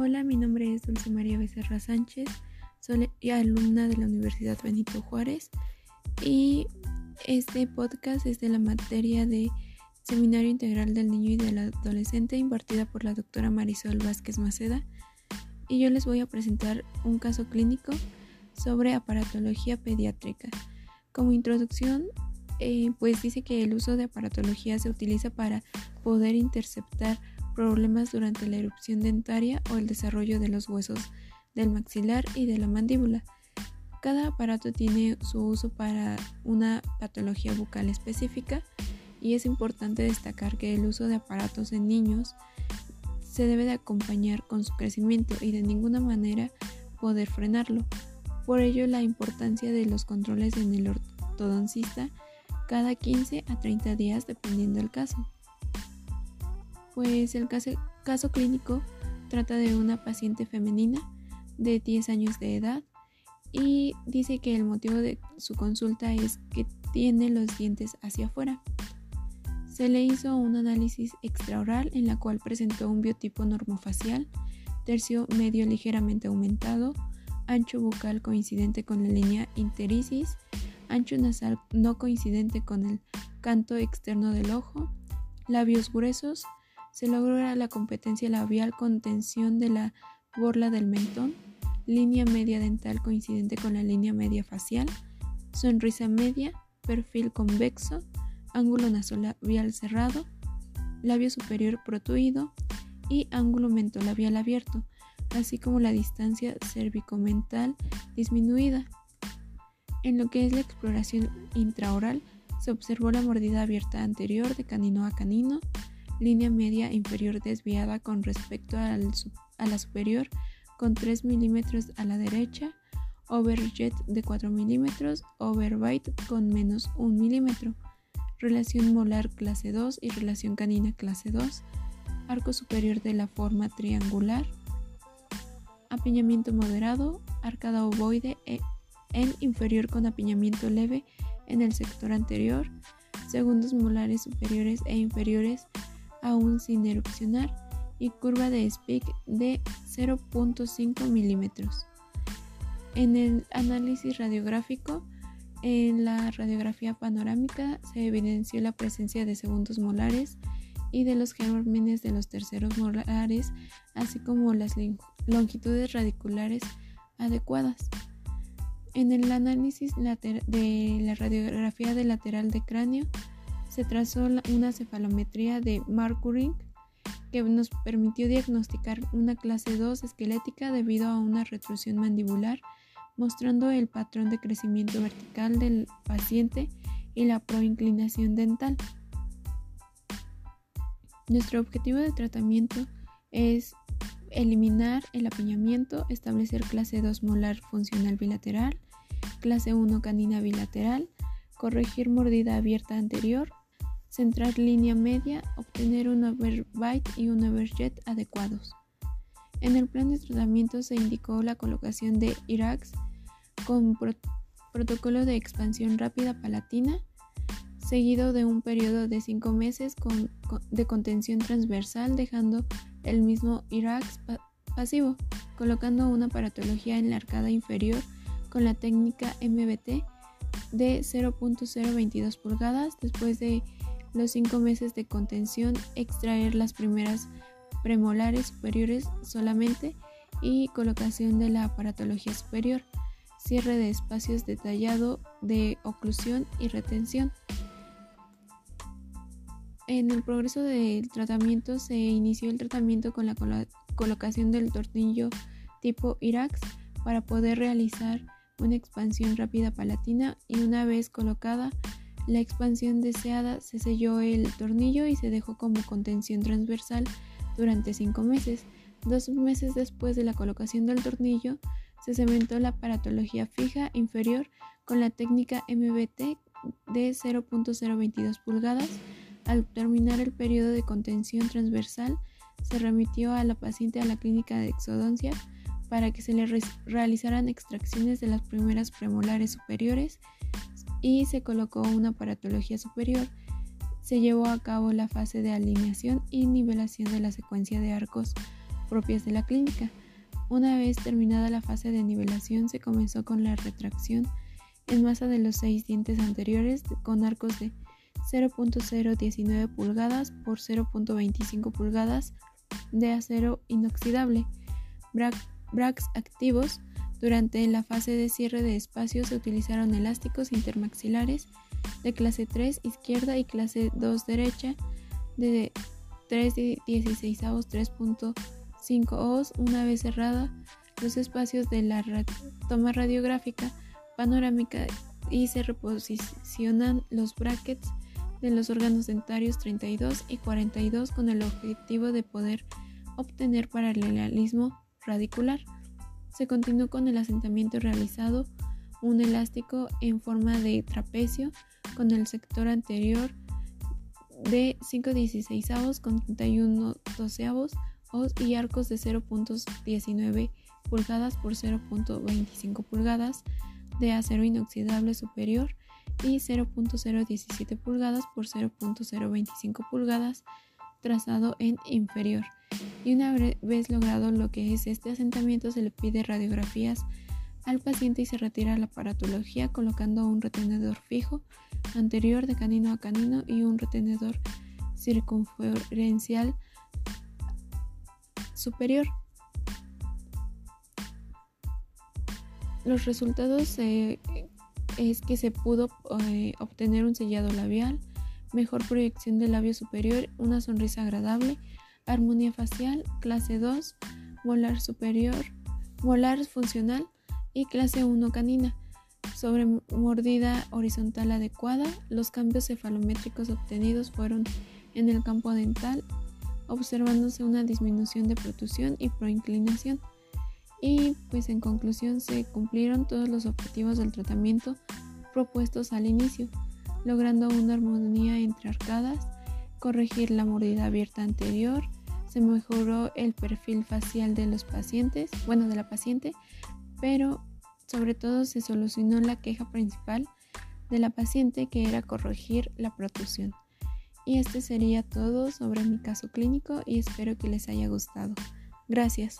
Hola, mi nombre es Dulce María Becerra Sánchez, soy alumna de la Universidad Benito Juárez y este podcast es de la materia de Seminario Integral del Niño y del Adolescente impartida por la doctora Marisol Vázquez Maceda y yo les voy a presentar un caso clínico sobre aparatología pediátrica. Como introducción, eh, pues dice que el uso de aparatología se utiliza para poder interceptar problemas durante la erupción dentaria o el desarrollo de los huesos del maxilar y de la mandíbula. Cada aparato tiene su uso para una patología bucal específica y es importante destacar que el uso de aparatos en niños se debe de acompañar con su crecimiento y de ninguna manera poder frenarlo. Por ello la importancia de los controles en el ortodoncista cada 15 a 30 días dependiendo del caso. Pues el caso, clínico trata de una paciente femenina de 10 años de edad y dice que el motivo de su consulta es que tiene los dientes hacia afuera. Se le hizo un análisis extraoral en la cual presentó un biotipo normofacial, tercio medio ligeramente aumentado, ancho bucal coincidente con la línea intericis, ancho nasal no coincidente con el canto externo del ojo, labios gruesos, se logró la competencia labial con tensión de la borla del mentón, línea media dental coincidente con la línea media facial, sonrisa media, perfil convexo, ángulo nasolabial cerrado, labio superior protuido y ángulo mentolabial abierto, así como la distancia cervicomental disminuida. En lo que es la exploración intraoral, se observó la mordida abierta anterior de canino a canino, línea media inferior desviada con respecto a la superior con 3 milímetros a la derecha, overjet de 4 milímetros, overbite con menos 1 milímetro, relación molar clase 2 y relación canina clase 2, arco superior de la forma triangular, apiñamiento moderado, arcada ovoide e, en inferior con apiñamiento leve en el sector anterior, segundos molares superiores e inferiores aún sin erupcionar y curva de Speck de 0.5 milímetros. En el análisis radiográfico, en la radiografía panorámica se evidenció la presencia de segundos molares y de los gérmenes de los terceros molares, así como las longitudes radiculares adecuadas. En el análisis de la radiografía de lateral de cráneo se trazó una cefalometría de Markuring que nos permitió diagnosticar una clase 2 esquelética debido a una retrusión mandibular, mostrando el patrón de crecimiento vertical del paciente y la proinclinación dental. Nuestro objetivo de tratamiento es eliminar el apiñamiento, establecer clase 2 molar funcional bilateral, clase 1 canina bilateral, corregir mordida abierta anterior, centrar línea media, obtener un overbite y un overjet adecuados. En el plan de tratamiento se indicó la colocación de IRAX con protocolo de expansión rápida palatina, seguido de un periodo de 5 meses de contención transversal, dejando el mismo IRAX pasivo, colocando una paratología en la arcada inferior con la técnica MBT de 0.022 pulgadas después de los cinco meses de contención, extraer las primeras premolares superiores solamente y colocación de la aparatología superior, cierre de espacios detallado de oclusión y retención. En el progreso del tratamiento se inició el tratamiento con la colocación del tornillo tipo IRAX para poder realizar una expansión rápida palatina y una vez colocada la expansión deseada se selló el tornillo y se dejó como contención transversal durante cinco meses. Dos meses después de la colocación del tornillo, se cementó la paratología fija inferior con la técnica MBT de 0.022 pulgadas. Al terminar el periodo de contención transversal, se remitió a la paciente a la clínica de exodoncia para que se le realizaran extracciones de las primeras premolares superiores y se colocó una paratología superior. Se llevó a cabo la fase de alineación y nivelación de la secuencia de arcos propias de la clínica. Una vez terminada la fase de nivelación se comenzó con la retracción en masa de los seis dientes anteriores con arcos de 0.019 pulgadas por 0.25 pulgadas de acero inoxidable. Brax activos. Durante la fase de cierre de espacio se utilizaron elásticos intermaxilares de clase 3 izquierda y clase 2 derecha de 3 16 3.5 os una vez cerrada los espacios de la toma radiográfica panorámica y se reposicionan los brackets de los órganos dentarios 32 y 42 con el objetivo de poder obtener paralelismo radicular. Se continuó con el asentamiento realizado un elástico en forma de trapecio con el sector anterior de 516 avos con 31 doceavos y arcos de 0.19 pulgadas por 0.25 pulgadas de acero inoxidable superior y 0.017 pulgadas por 0.025 pulgadas trazado en inferior. Y una vez logrado lo que es este asentamiento se le pide radiografías al paciente y se retira la aparatología colocando un retenedor fijo anterior de canino a canino y un retenedor circunferencial superior. Los resultados eh, es que se pudo eh, obtener un sellado labial, mejor proyección del labio superior, una sonrisa agradable, armonía facial, clase 2, molar superior, molar funcional y clase 1 canina. Sobre mordida horizontal adecuada, los cambios cefalométricos obtenidos fueron en el campo dental, observándose una disminución de protusión y proinclinación. Y pues en conclusión se cumplieron todos los objetivos del tratamiento propuestos al inicio, logrando una armonía entre arcadas, corregir la mordida abierta anterior, se mejoró el perfil facial de los pacientes, bueno, de la paciente, pero sobre todo se solucionó la queja principal de la paciente que era corregir la protusión. Y este sería todo sobre mi caso clínico y espero que les haya gustado. Gracias.